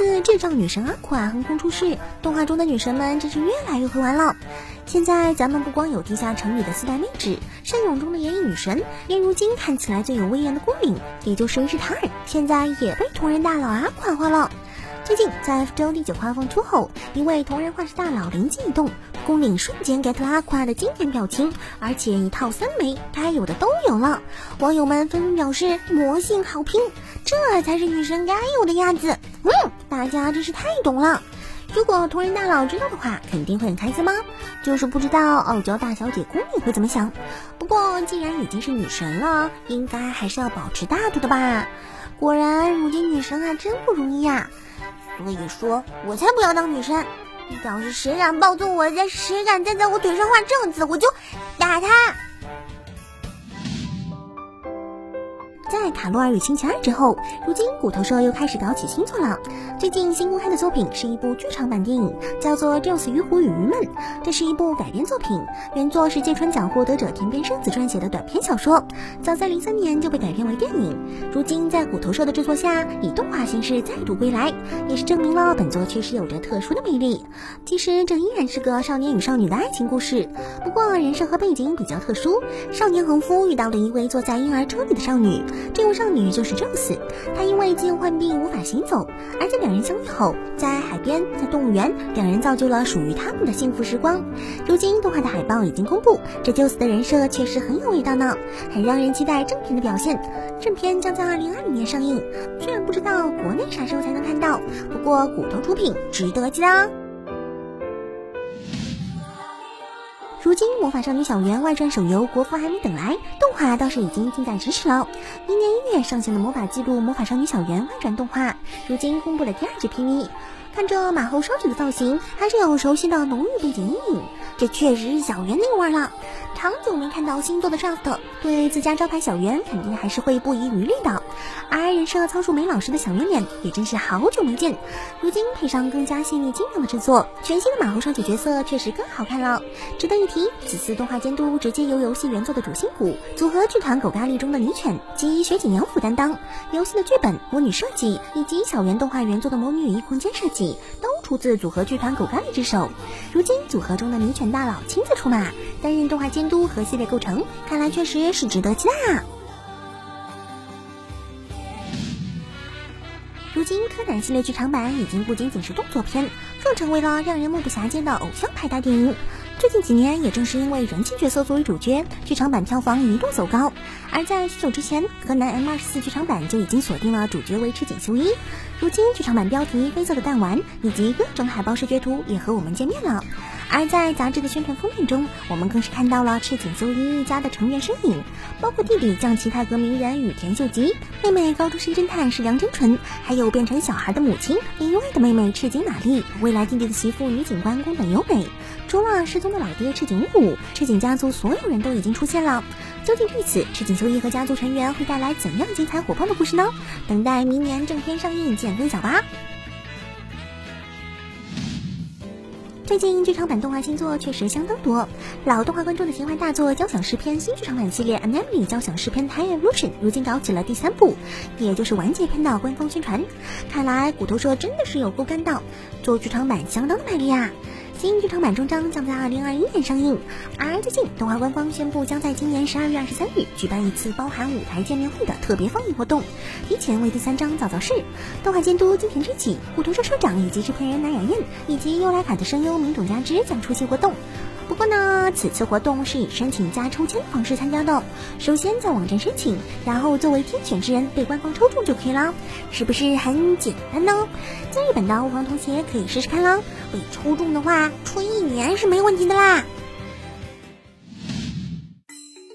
自智障女神阿垮横空出世，动画中的女神们真是越来越会玩了。现在咱们不光有地下城里的四代妹纸，山勇中的炎影女神，连如今看起来最有威严的宫领，也就是日塔尔，现在也被同人大佬阿垮化了。最近在福州第九话放出后，一位同人画师大佬灵机一动，宫领瞬间 get 了阿夸的经典表情，而且一套三枚，该有的都有了。网友们纷纷表示魔性好评，这才是女神该有的样子。嗯，大家真是太懂了。如果同人大佬知道的话，肯定会很开心吗？就是不知道傲娇大小姐宫里会怎么想。不过既然已经是女神了，应该还是要保持大度的吧。果然，如今女神还真不容易呀。所以说，我才不要当女神。要是谁敢暴揍我，再谁敢再在我腿上画正字，我就打他。在《卡罗尔与星期二》之后，如今骨头社又开始搞起新作了。最近新公开的作品是一部剧场版电影，叫做《就是鱼虎与鱼们》。这是一部改编作品，原作是芥川奖获得者田边圣子撰写的短篇小说，早在零三年就被改编为电影。如今在骨头社的制作下，以动画形式再度归来，也是证明了本作确实有着特殊的魅力。其实这依然是个少年与少女的爱情故事，不过人设和背景比较特殊。少年横夫遇到了一位坐在婴儿车里的少女。这位少女就是宙斯，她因为肌肉患病无法行走，而在两人相遇后，在海边，在动物园，两人造就了属于他们的幸福时光。如今动画的海报已经公布，这宙斯的人设确实很有味道呢，很让人期待正片的表现。正片将在二零二零年上映，虽然不知道国内啥时候才能看到，不过骨头出品，值得期待。如今《魔法少女小圆》外传手游国服还没等来，动画倒是已经近在咫尺了。明年一月上线的魔法记录《魔法少女小圆》外传动画，如今公布了第二支 PV，看着马后烧酒的造型，还是有熟悉的浓郁背景阴影，这确实是小圆那个味儿了。长久没看到新作的 Shaft，对自家招牌小圆肯定还是会不遗余力的。而人设仓鼠美老师的小圆脸也真是好久没见，如今配上更加细腻精良的制作，全新的马猴双姐角色确实更好看了。值得一提，此次动画监督直接由游戏原作的主心骨组合剧团狗咖喱中的女犬及雪景娘辅担当，游戏的剧本、魔女设计以及小圆动画原作的魔女雨衣空间设计都出自组合剧团狗咖喱之手。如今组合中的女犬大佬亲自出马，担任动画监督和系列构成，看来确实是值得期待啊！如今柯南系列剧场版已经不仅仅是动作片，更成为了让人目不暇接的偶像派大电影。最近几年，也正是因为人气角色作为主角，剧场版票房一度走高。而在许久之前，柯南 M 二十四剧场版就已经锁定了主角为赤井秀一。如今，剧场版标题“黑色的弹丸”以及各种海报视觉图也和我们见面了。而在杂志的宣传封面中，我们更是看到了赤井秀一一家的成员身影，包括弟弟将其泰格名人羽田秀吉，妹妹高中生侦探是梁真纯，还有变成小孩的母亲另外的妹妹赤井玛丽，未来弟弟的媳妇女警官宫本优美。除了失踪的老爹赤井武，赤井家族所有人都已经出现了。究竟对此，赤井秀一和家族成员会带来怎样精彩火爆的故事呢？等待明年正片上映见分晓吧。最近剧场版动画新作确实相当多，老动画观众的情怀大作《交响诗篇》新剧场版系列《Anemone 交响诗篇 High Evolution》如今搞起了第三部，也就是完结篇的官方宣传。看来骨头社真的是有够干道，做剧场版相当卖力啊！新剧场版终章将在二零二一年上映，而最近动画官方宣布将在今年十二月二十三日举办一次包含舞台见面会的特别放映活动，提前为第三章早早试。动画监督金田之己、骨头社社长以及制片人南雅彦以及优莱卡的声优明种佳之将出席活动。不过呢，此次活动是以申请加抽签方式参加的。首先在网站申请，然后作为天选之人被官方抽中就可以了，是不是很简单呢？在日本的欧皇同学可以试试看啦，被抽中的话，出一年是没问题的啦。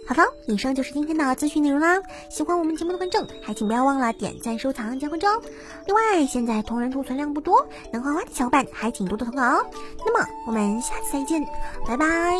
好的，以上就是今天的资讯内容啦。喜欢我们节目的观众，还请不要忘了点赞、收藏、加关注哦。另外，现在同人图存量不多，能画画的小伙伴还请多多投稿哦。那么，我们下次再见，拜拜。